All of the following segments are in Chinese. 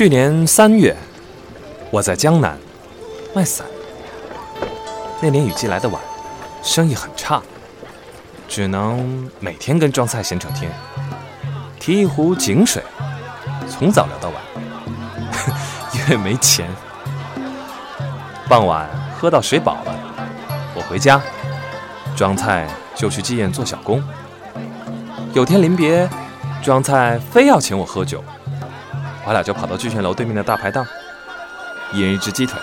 去年三月，我在江南卖伞。那年雨季来得晚，生意很差，只能每天跟庄菜闲扯天，提一壶井水，从早聊到晚，因为没钱。傍晚喝到水饱了，我回家，庄菜就去妓院做小工。有天临别，庄菜非要请我喝酒。我俩就跑到聚泉楼对面的大排档，一人一只鸡腿。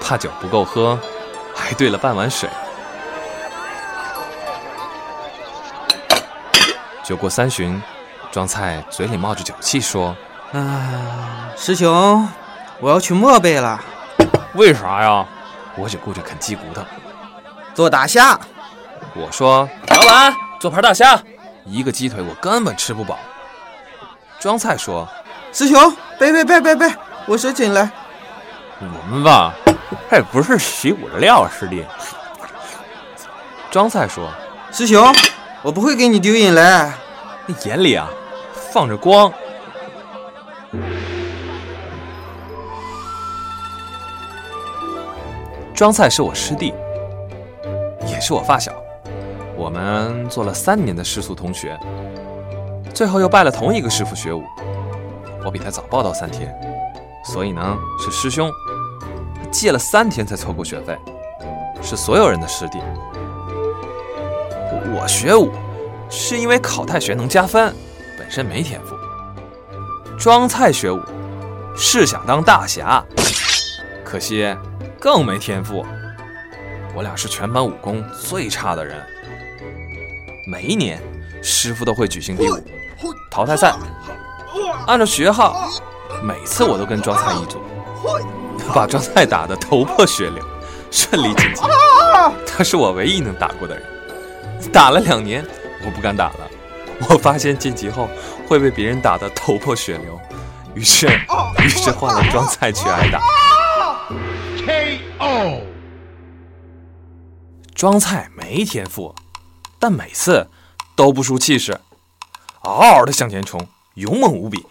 怕酒不够喝，还兑了半碗水。酒过三巡，庄菜嘴里冒着酒气说：“啊，师兄，我要去漠北了。为啥呀？”我只顾着啃鸡骨头，做大虾。我说：“老板，做盘大虾。”一个鸡腿我根本吃不饱。庄菜说。师兄，别别别别别！我说进来。我们吧，还不是习武的料，师弟。庄菜说：“师兄，我不会给你丢人嘞。你眼里啊，放着光。”庄菜是我师弟，也是我发小，我们做了三年的师徒同学，最后又拜了同一个师傅学武。我比他早报到三天，所以呢是师兄。借了三天才凑够学费，是所有人的师弟。我学武是因为考太学能加分，本身没天赋。庄菜学武是想当大侠，可惜更没天赋。我俩是全班武功最差的人。每一年师傅都会举行比武淘汰赛。按照学号，每次我都跟庄菜一组，把庄菜打得头破血流，顺利晋级。他是我唯一能打过的人。打了两年，我不敢打了。我发现晋级后会被别人打得头破血流，于是，于是换了庄菜去挨打。K.O. 庄菜没天赋，但每次都不输气势，嗷嗷的向前冲。勇猛无比，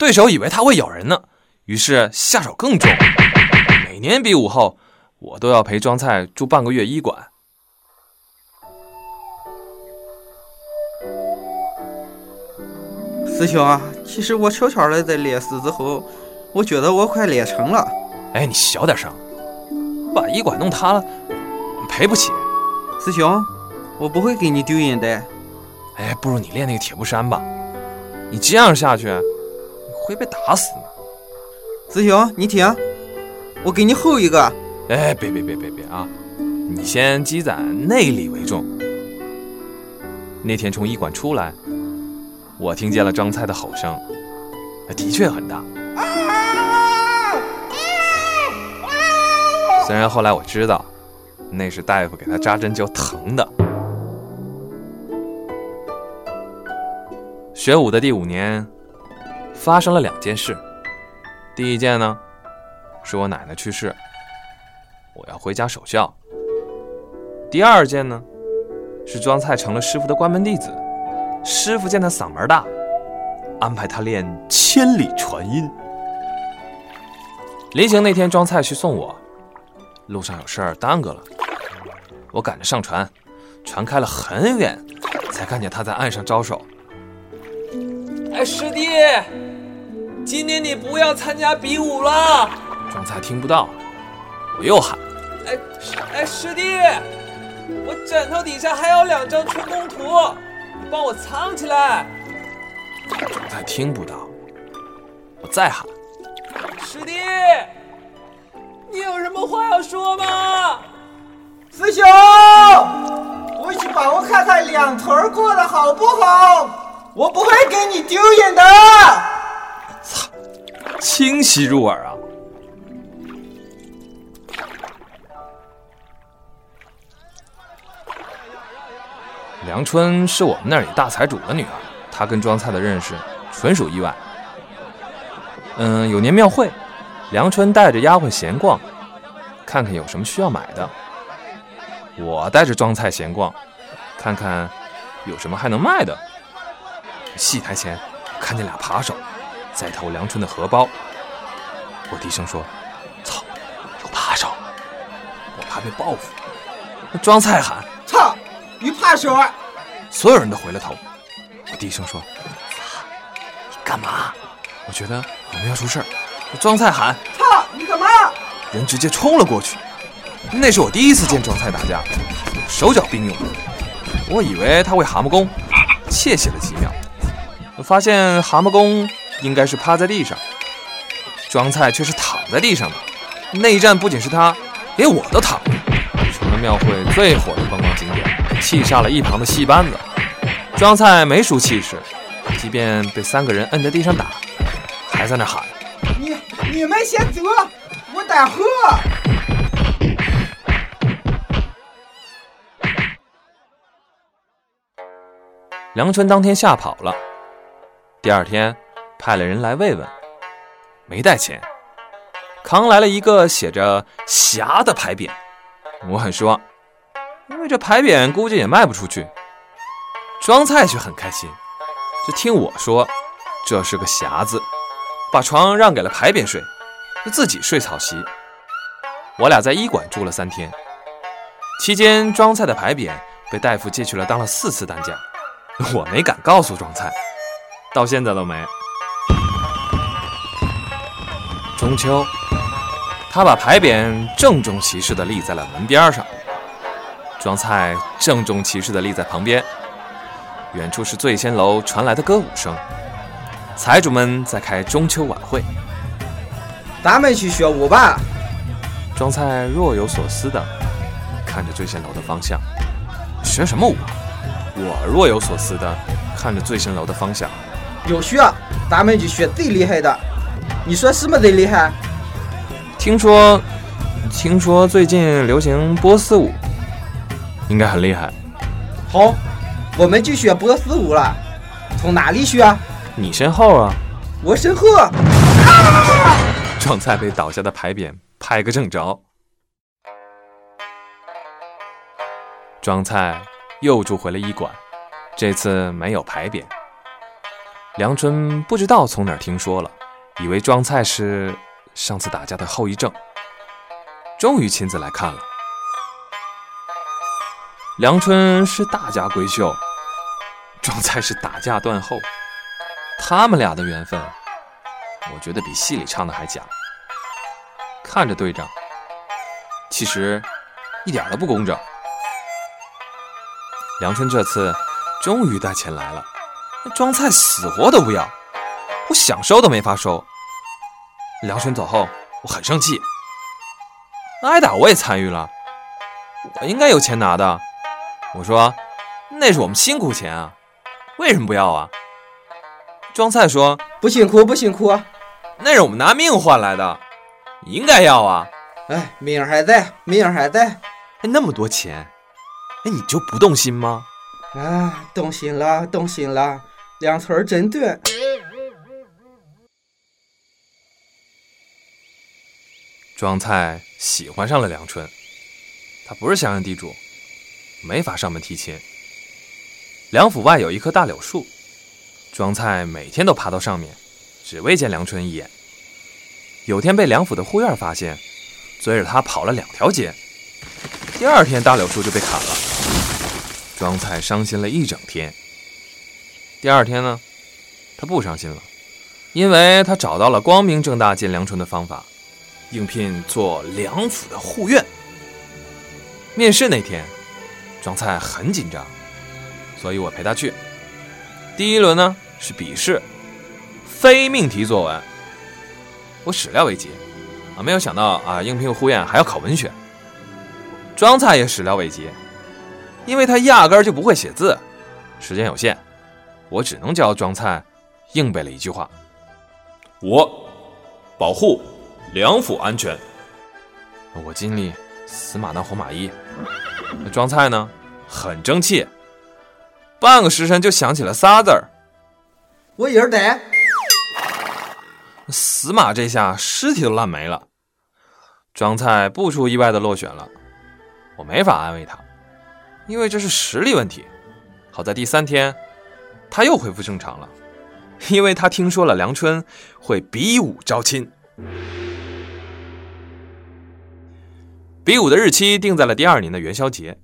对手以为他会咬人呢，于是下手更重。每年比武后，我都要陪庄菜住半个月医馆。师兄啊，其实我悄悄的在练习之后，我觉得我快练成了。哎，你小点声，把医馆弄塌了，赔不起。师兄，我不会给你丢人的。哎，不如你练那个铁布衫吧。你这样下去，会被打死呢。子雄，你听，我给你吼一个。哎，别别别别别啊！你先积攒内力为重。那天从医馆出来，我听见了张菜的吼声，的确很大。虽然后来我知道，那是大夫给他扎针灸疼的。学武的第五年，发生了两件事。第一件呢，是我奶奶去世，我要回家守孝。第二件呢，是庄菜成了师傅的关门弟子，师傅见他嗓门大，安排他练千里传音。临行那天，庄菜去送我，路上有事儿耽搁了，我赶着上船，船开了很远，才看见他在岸上招手。哎，师弟，今年你不要参加比武了。庄菜听不到，我又喊：“哎，哎，师弟，我枕头底下还有两张春宫图，你帮我藏起来。”庄菜听不到，我再喊：“师弟，你有什么话要说吗？”师兄，回去帮我看看两头过得好不好。我不会给你丢脸的。清晰入耳啊！梁春是我们那里大财主的女儿，她跟庄菜的认识纯属意外。嗯，有年庙会，梁春带着丫鬟闲逛，看看有什么需要买的。我带着庄菜闲逛，看看有什么还能卖的。戏台前看见俩扒手，在偷梁春的荷包。我低声说：“操，有扒手！我怕被报复。”庄菜喊：“操，有扒手！”所有人都回了头。我低声说：“你干嘛？”我觉得我们要出事儿。庄菜喊：“操，你干嘛？”人直接冲了过去。那是我第一次见庄菜打架，手脚并用。我以为他会蛤蟆功，窃喜了几秒，发现蛤蟆功应该是趴在地上，庄菜却是躺在地上的。那一战不仅是他，连我都躺了，成了庙会最火的观光景点，气煞了一旁的戏班子。庄菜没输气势，即便被三个人摁在地上打，还在那喊：“你你们先走，我待会。”梁春当天吓跑了，第二天派了人来慰问，没带钱，扛来了一个写着“侠”的牌匾，我很失望，因为这牌匾估计也卖不出去。庄菜却很开心，就听我说这是个“侠”字，把床让给了牌匾睡，就自己睡草席。我俩在医馆住了三天，期间庄菜的牌匾被大夫借去了当了四次担架。我没敢告诉庄菜，到现在都没。中秋，他把牌匾郑重其事地立在了门边上，庄菜郑重其事地立在旁边。远处是醉仙楼传来的歌舞声，财主们在开中秋晚会。咱们去学舞吧。庄菜若有所思的看着醉仙楼的方向，学什么舞？我若有所思的看着醉仙楼的方向，有学，咱们就学最厉害的。你说什么最厉害？听说，听说最近流行波斯舞，应该很厉害。好，我们就学波斯舞了。从哪里学？你身后啊。我身后。庄菜被倒下的牌匾拍个正着。庄菜。又住回了医馆，这次没有牌匾。梁春不知道从哪儿听说了，以为庄菜是上次打架的后遗症，终于亲自来看了。梁春是大家闺秀，庄菜是打架断后，他们俩的缘分，我觉得比戏里唱的还假。看着对仗，其实一点都不公正。梁春这次终于带钱来了，那庄菜死活都不要，我想收都没法收。梁春走后，我很生气，挨打我也参与了，我应该有钱拿的。我说那是我们辛苦钱啊，为什么不要啊？庄菜说不辛苦不辛苦，那是我们拿命换来的，你应该要啊。哎，命还在，命还在，哎，那么多钱。哎，你就不动心吗？啊，动心了，动心了，两村真对。庄菜喜欢上了梁春，他不是乡下地主，没法上门提亲。梁府外有一棵大柳树，庄菜每天都爬到上面，只为见梁春一眼。有天被梁府的护院发现，追着他跑了两条街。第二天，大柳树就被砍了。庄菜伤心了一整天。第二天呢，他不伤心了，因为他找到了光明正大见梁春的方法，应聘做梁府的护院。面试那天，庄菜很紧张，所以我陪他去。第一轮呢是笔试，非命题作文。我始料未及，啊，没有想到啊，应聘护院还要考文学。庄菜也始料未及。因为他压根儿就不会写字，时间有限，我只能教庄菜硬背了一句话：“我保护梁府安全。”我尽力死马当活马医。那庄菜呢，很争气，半个时辰就想起了仨字儿：“我一人得。”死马这下尸体都烂没了。庄菜不出意外的落选了，我没法安慰他。因为这是实力问题，好在第三天他又恢复正常了。因为他听说了梁春会比武招亲。比武的日期定在了第二年的元宵节。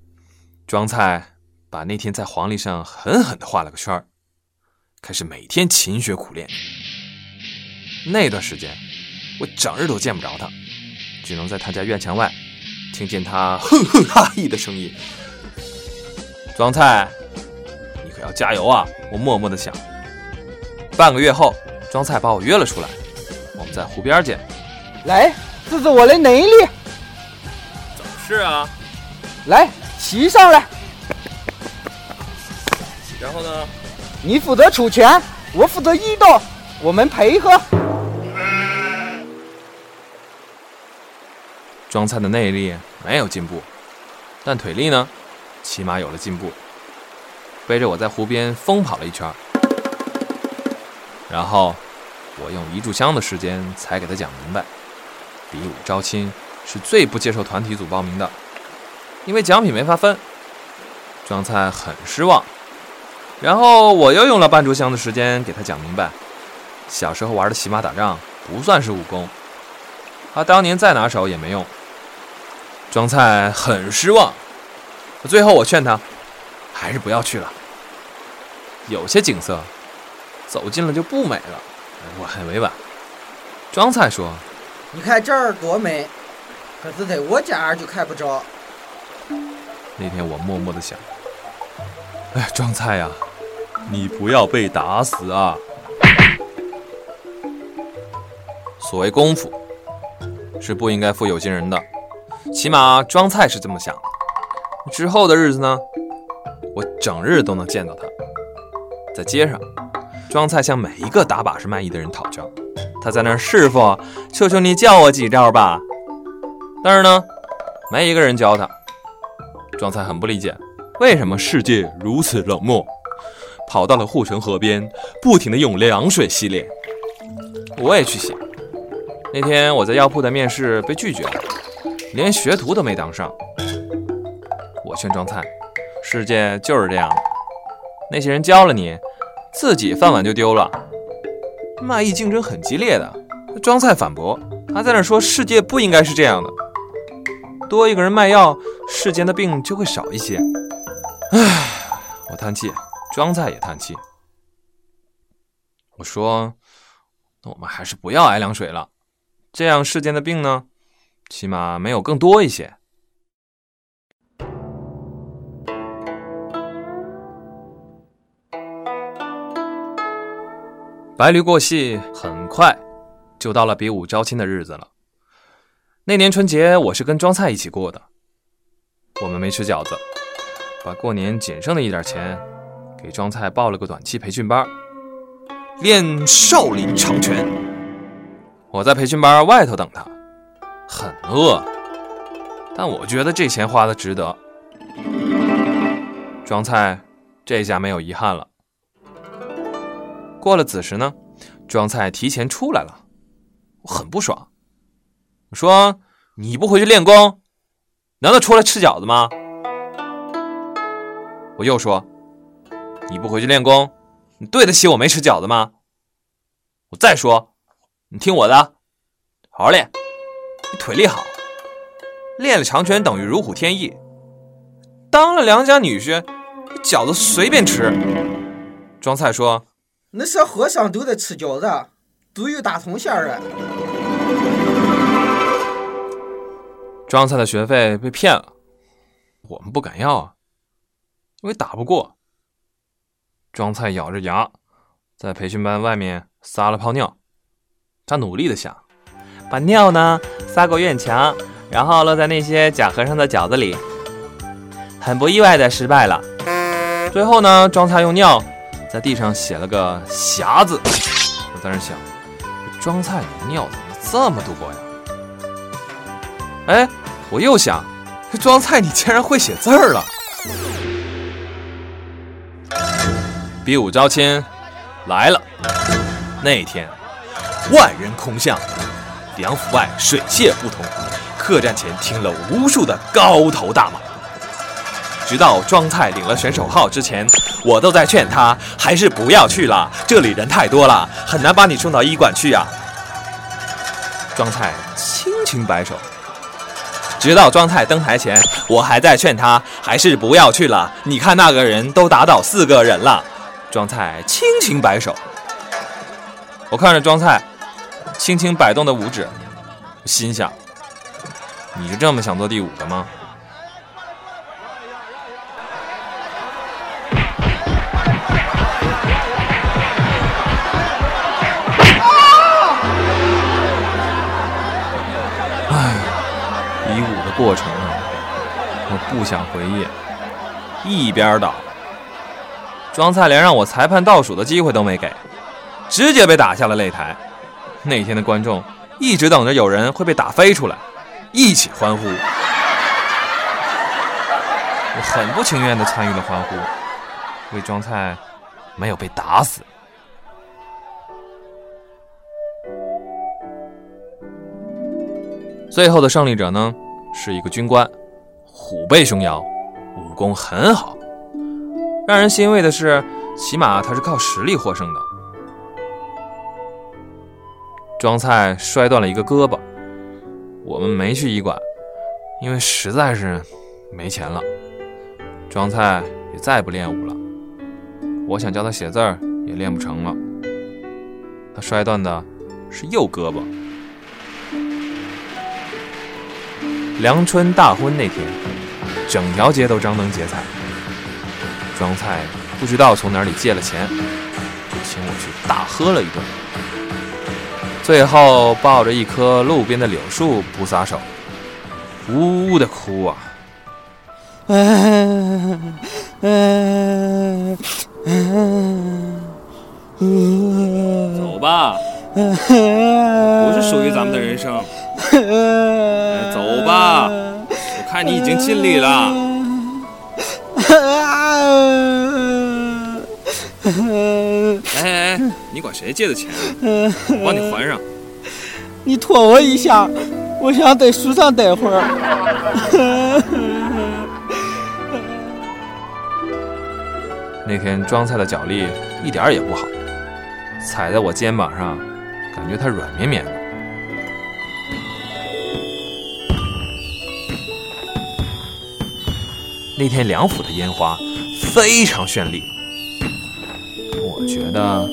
庄菜把那天在黄历上狠狠地画了个圈儿，开始每天勤学苦练。那段时间，我整日都见不着他，只能在他家院墙外听见他哼哼哈嘿的声音。庄菜，你可要加油啊！我默默地想。半个月后，庄菜把我约了出来，我们在湖边见。来，试试我的能力，是啊，来骑上来。然后呢？你负责出拳，我负责移动，我们配合。庄菜的内力没有进步，但腿力呢，起码有了进步。背着我在湖边疯跑了一圈，然后我用一炷香的时间才给他讲明白：比武招亲是最不接受团体组报名的，因为奖品没法分。庄菜很失望，然后我又用了半炷香的时间给他讲明白：小时候玩的骑马打仗不算是武功，他当年再拿手也没用。庄菜很失望，最后我劝他，还是不要去了。有些景色，走近了就不美了。我很委婉。庄菜说你看这儿多美，可是在我家就看不着。那天我默默的想，哎，庄菜呀，你不要被打死啊！所谓功夫，是不应该负有心人的。起码庄菜是这么想的。之后的日子呢，我整日都能见到他，在街上，庄菜向每一个打把式卖艺的人讨教。他在那儿，师傅，求求你教我几招吧。但是呢，没一个人教他。庄菜很不理解，为什么世界如此冷漠？跑到了护城河边，不停的用凉水洗脸。我也去洗。那天我在药铺的面试被拒绝了。连学徒都没当上，我劝庄菜，世界就是这样，那些人教了你，自己饭碗就丢了。卖艺竞争很激烈的，庄菜反驳，他在那说世界不应该是这样的，多一个人卖药，世间的病就会少一些。唉，我叹气，庄菜也叹气。我说，那我们还是不要挨凉水了，这样世间的病呢？起码没有更多一些。白驴过隙，很快就到了比武招亲的日子了。那年春节，我是跟庄菜一起过的。我们没吃饺子，把过年仅剩的一点钱给庄菜报了个短期培训班，练少林长拳。我在培训班外头等他。很饿，但我觉得这钱花的值得。庄菜这下没有遗憾了。过了子时呢，庄菜提前出来了，我很不爽。我说：“你不回去练功，难道出来吃饺子吗？”我又说：“你不回去练功，你对得起我没吃饺子吗？”我再说：“你听我的，好好练。”你腿力好，练了长拳等于如虎添翼。当了良家女婿，饺子随便吃。庄菜说：“那些和尚都在吃饺子，都有大葱馅儿的。”庄菜的学费被骗了，我们不敢要啊，因为打不过。庄菜咬着牙，在培训班外面撒了泡尿。他努力的想。把尿呢撒过院墙，然后落在那些假和尚的饺子里，很不意外的失败了。最后呢，庄菜用尿在地上写了个“匣子”。我在那想，庄菜的尿怎么这么多呀？哎，我又想，庄菜你竟然会写字儿了。比武招亲来了，那天万人空巷。梁府外水泄不通，客栈前停了无数的高头大马。直到庄菜领了选手号之前，我都在劝他还是不要去了，这里人太多了，很难把你送到医馆去啊。庄菜轻轻摆手，直到庄菜登台前，我还在劝他还是不要去了。你看那个人都打倒四个人了。庄菜轻轻摆手，我看着庄菜轻轻摆动的五指，心想：你是这么想做第五个吗？哎比武的过程啊，我不想回忆。一边倒，庄菜连让我裁判倒数的机会都没给，直接被打下了擂台。那天的观众一直等着有人会被打飞出来，一起欢呼。我很不情愿地参与了欢呼，为庄菜没有被打死。最后的胜利者呢，是一个军官，虎背熊腰，武功很好。让人欣慰的是，起码他是靠实力获胜的。庄菜摔断了一个胳膊，我们没去医馆，因为实在是没钱了。庄菜也再不练武了，我想教他写字儿也练不成了。他摔断的是右胳膊。梁春大婚那天，整条街都张灯结彩。庄菜不知道从哪里借了钱，就请我去大喝了一顿。最后抱着一棵路边的柳树不撒手，呜呜的哭啊！走吧，不是属于咱们的人生。哎，走吧，我看你已经尽力了。哎哎，你管谁借的钱？我帮你还上。你拖我一下，我想在树上待会儿。那天装菜的脚力一点也不好，踩在我肩膀上，感觉它软绵绵的。那天梁府的烟花非常绚丽，我觉得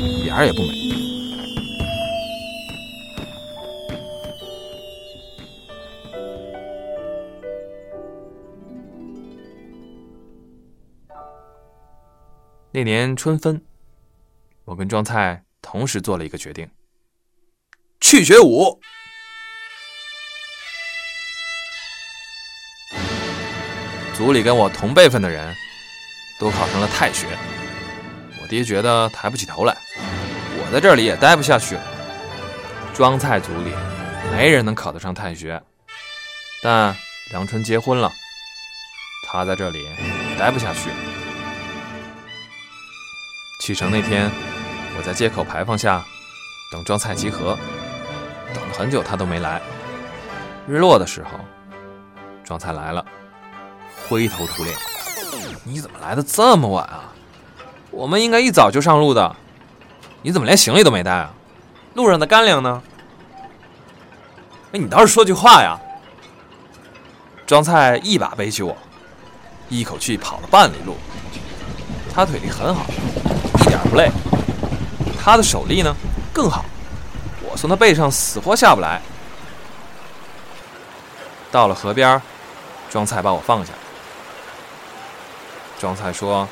一点儿也不美。那年春分，我跟庄菜同时做了一个决定：去学武。组里跟我同辈分的人都考上了太学，我爹觉得抬不起头来，我在这里也待不下去了。庄菜组里没人能考得上太学，但梁春结婚了，他在这里待不下去。启程那天，我在街口牌坊下等庄菜集合，等了很久他都没来。日落的时候，庄菜来了。灰头土脸，你怎么来的这么晚啊？我们应该一早就上路的，你怎么连行李都没带啊？路上的干粮呢？哎，你倒是说句话呀！庄菜一把背起我，一口气跑了半里路。他腿力很好，一点不累。他的手力呢更好，我从他背上死活下不来。到了河边，庄菜把我放下。庄菜说：“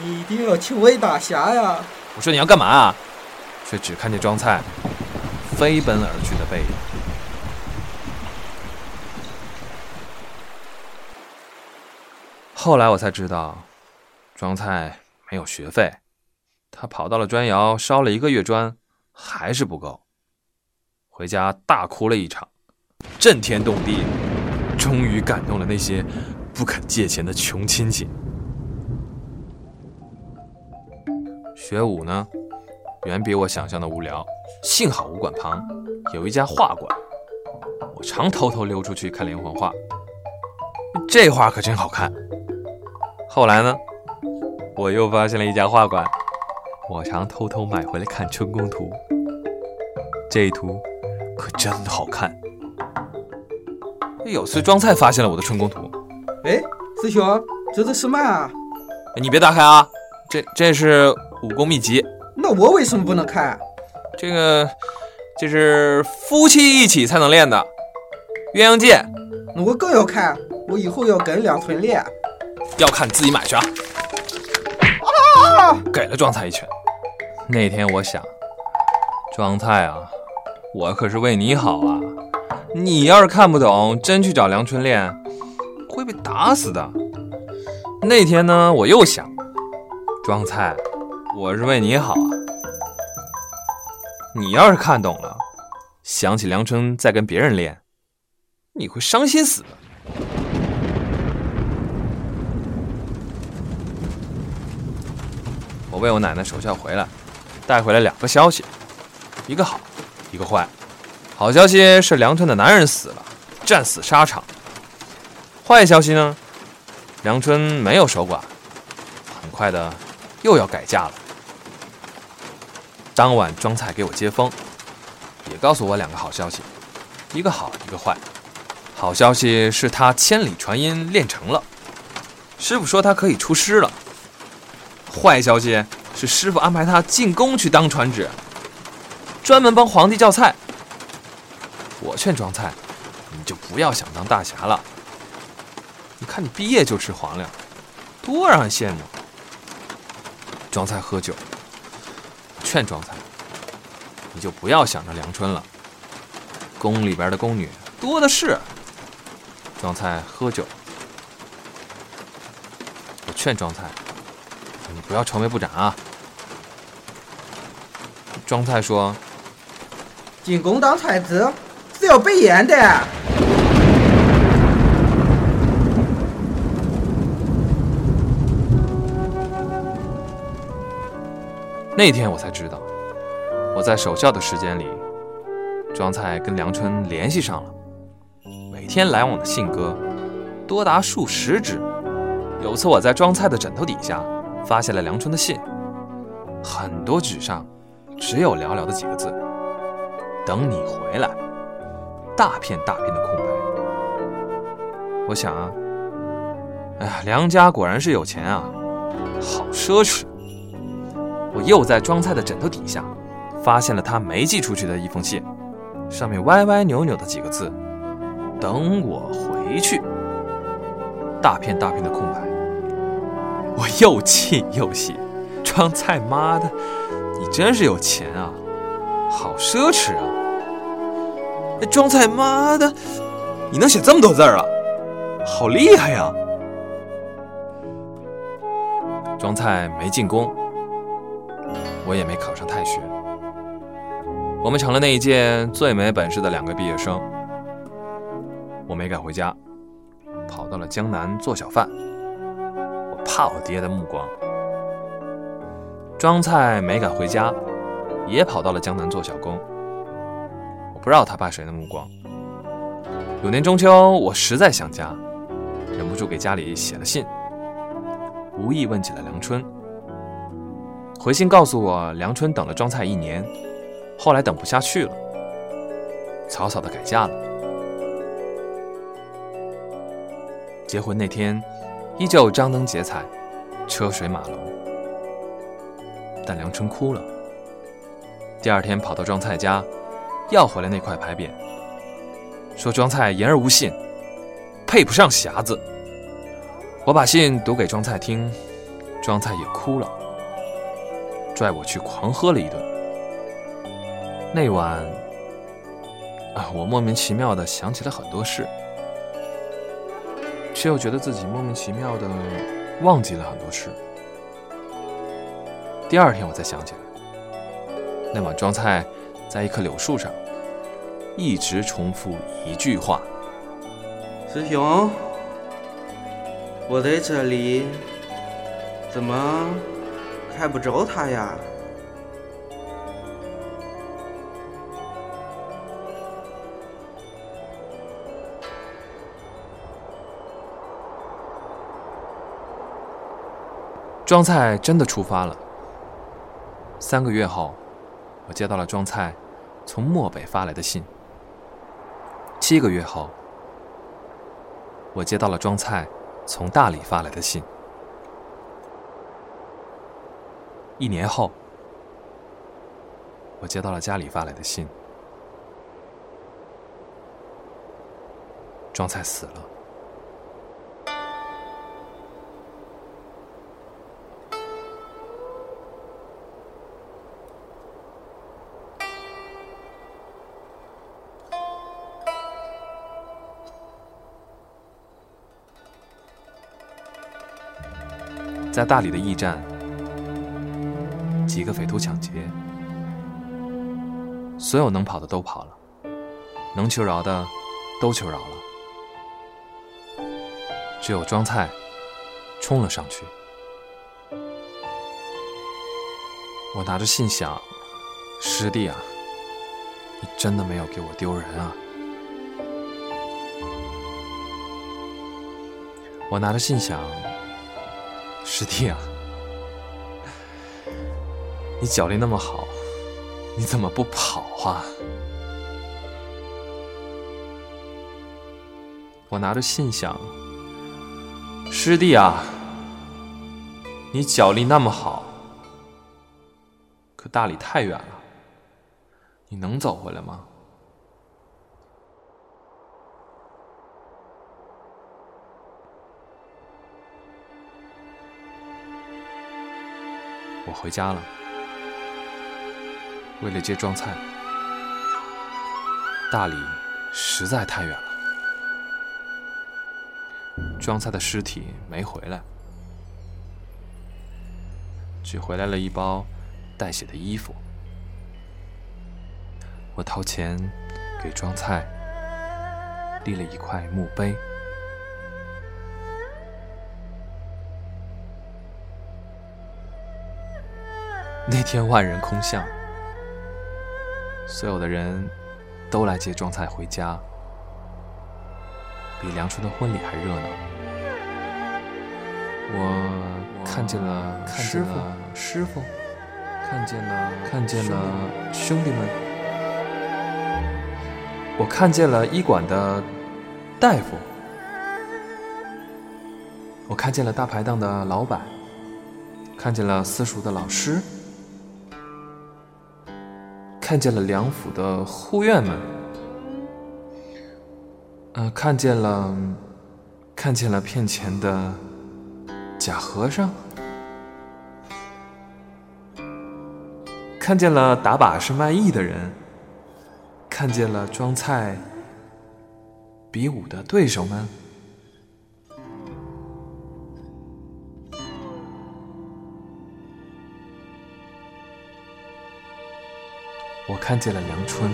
你一定要请我一大侠呀！”我说：“你要干嘛啊？”却只看见庄菜飞奔而去的背影。后来我才知道，庄菜没有学费，他跑到了砖窑烧了一个月砖，还是不够。回家大哭了一场，震天动地，终于感动了那些不肯借钱的穷亲戚。学武呢，远比我想象的无聊。幸好武馆旁有一家画馆，我常偷偷溜出去看连环画。这画可真好看。后来呢，我又发现了一家画馆，我常偷偷买回来看《春宫图》。这一图可真好看。有次庄菜发现了我的《春宫图》，哎，师兄，这是什么啊？你别打开啊，这这是武功秘籍。那我为什么不能看？这个这是夫妻一起才能练的鸳鸯剑。那我更要看，我以后要跟梁春练。要看自己买去啊！给了庄菜一拳。那天我想，庄菜啊，我可是为你好啊！你要是看不懂，真去找梁春练，会被打死的。那天呢，我又想，庄菜，我是为你好啊！你要是看懂了，想起梁春在跟别人练，你会伤心死的。我为我奶奶守孝回来，带回来两个消息，一个好，一个坏。好消息是梁春的男人死了，战死沙场。坏消息呢，梁春没有守寡，很快的又要改嫁了。当晚庄菜给我接风，也告诉我两个好消息，一个好，一个坏。好消息是他千里传音练成了，师傅说他可以出师了。坏消息是师傅安排他进宫去当传旨，专门帮皇帝叫菜。我劝庄菜，你就不要想当大侠了。你看你毕业就吃皇粮，多让人羡慕。庄菜喝酒，劝庄菜，你就不要想着梁春了。宫里边的宫女多的是。庄菜喝酒，我劝庄菜。你不要愁眉不展啊！庄菜说：“进宫当太子是要被严的。”那天我才知道，我在守孝的时间里，庄菜跟梁春联系上了，每天来往的信鸽多达数十只。有次我在庄菜的枕头底下。发现了梁春的信，很多纸上只有寥寥的几个字：“等你回来。”大片大片的空白。我想啊，哎呀，梁家果然是有钱啊，好奢侈。我又在庄菜的枕头底下发现了他没寄出去的一封信，上面歪歪扭扭的几个字：“等我回去。”大片大片的空白。我又气又喜，庄菜妈的，你真是有钱啊，好奢侈啊！那庄菜妈的，你能写这么多字儿啊，好厉害呀！庄菜没进宫，我也没考上太学，我们成了那一届最没本事的两个毕业生。我没敢回家，跑到了江南做小贩。怕我爹的目光，庄菜没敢回家，也跑到了江南做小工。我不知道他怕谁的目光。有年中秋，我实在想家，忍不住给家里写了信，无意问起了梁春。回信告诉我，梁春等了庄菜一年，后来等不下去了，草草的改嫁了。结婚那天。依旧张灯结彩，车水马龙，但梁春哭了。第二天跑到庄菜家，要回来那块牌匾，说庄菜言而无信，配不上匣子。我把信读给庄菜听，庄菜也哭了，拽我去狂喝了一顿。那晚，啊，我莫名其妙的想起了很多事。却又觉得自己莫名其妙的忘记了很多事。第二天我才想起来，那晚装菜在一棵柳树上，一直重复一句话：“师兄，我在这里，怎么看不着他呀？”庄菜真的出发了。三个月后，我接到了庄菜从漠北发来的信。七个月后，我接到了庄菜从大理发来的信。一年后，我接到了家里发来的信。庄菜死了。在大理的驿站，几个匪徒抢劫，所有能跑的都跑了，能求饶的都求饶了，只有庄菜冲了上去。我拿着信想：“师弟啊，你真的没有给我丢人啊！”我拿着信想。师弟啊，你脚力那么好，你怎么不跑啊？我拿着信想，师弟啊，你脚力那么好，可大理太远了，你能走回来吗？我回家了，为了接庄菜。大理实在太远了，庄菜的尸体没回来，只回来了一包带血的衣服。我掏钱给庄菜立了一块墓碑。那天万人空巷，所有的人都来接庄菜回家，比梁春的婚礼还热闹。我看见了师傅，师傅，看见了看见了兄弟们，我看见了医馆的大夫，我看见了大排档的老板，看见了私塾的老师。看见了梁府的护院们，呃，看见了，看见了骗钱的假和尚，看见了打把式卖艺的人，看见了装菜比武的对手们。我看见了梁春，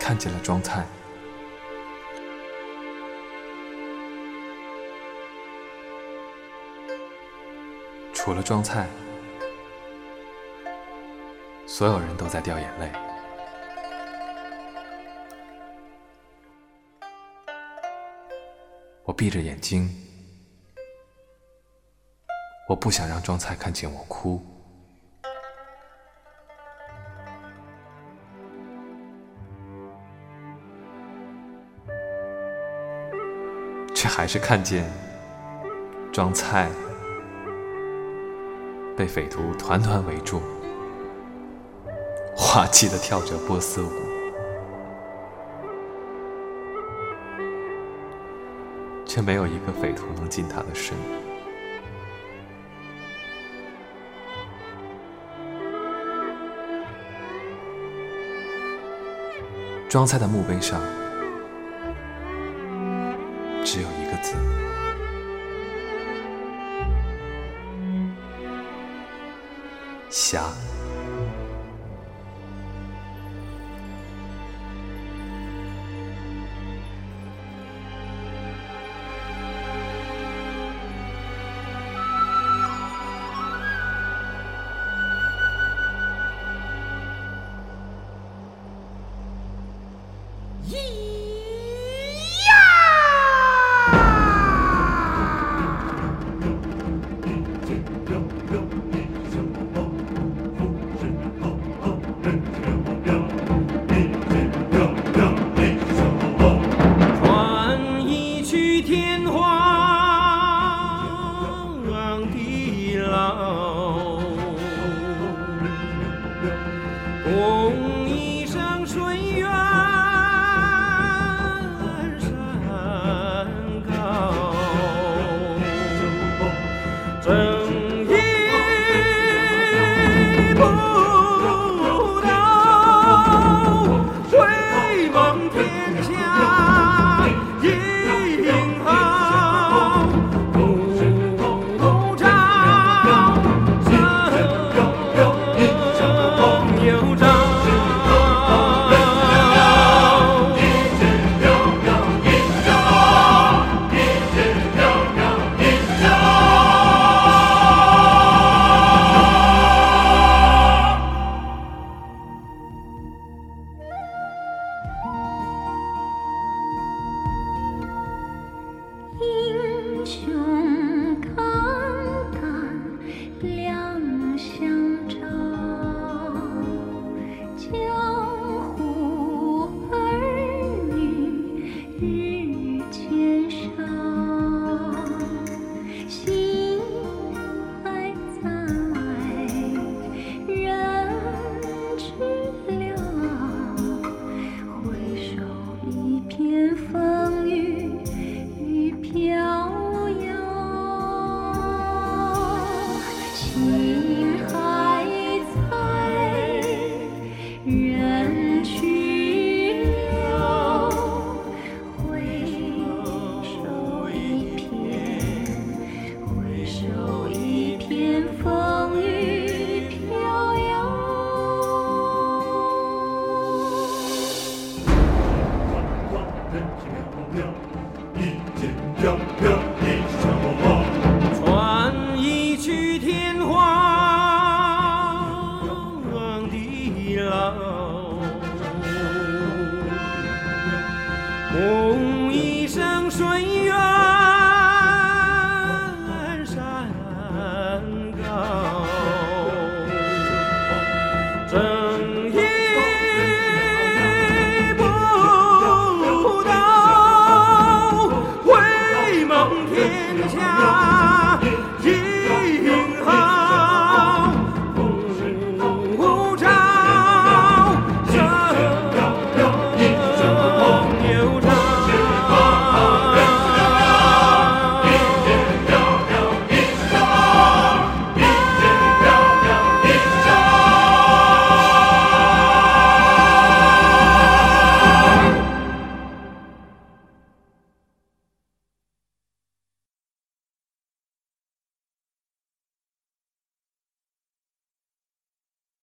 看见了庄菜，除了庄菜，所有人都在掉眼泪。我闭着眼睛，不想让庄菜看见我哭，却还是看见庄菜被匪徒团团围住，滑稽的跳着波斯舞。却没有一个匪徒能近他的身。庄菜的墓碑上只有一个字：侠。天荒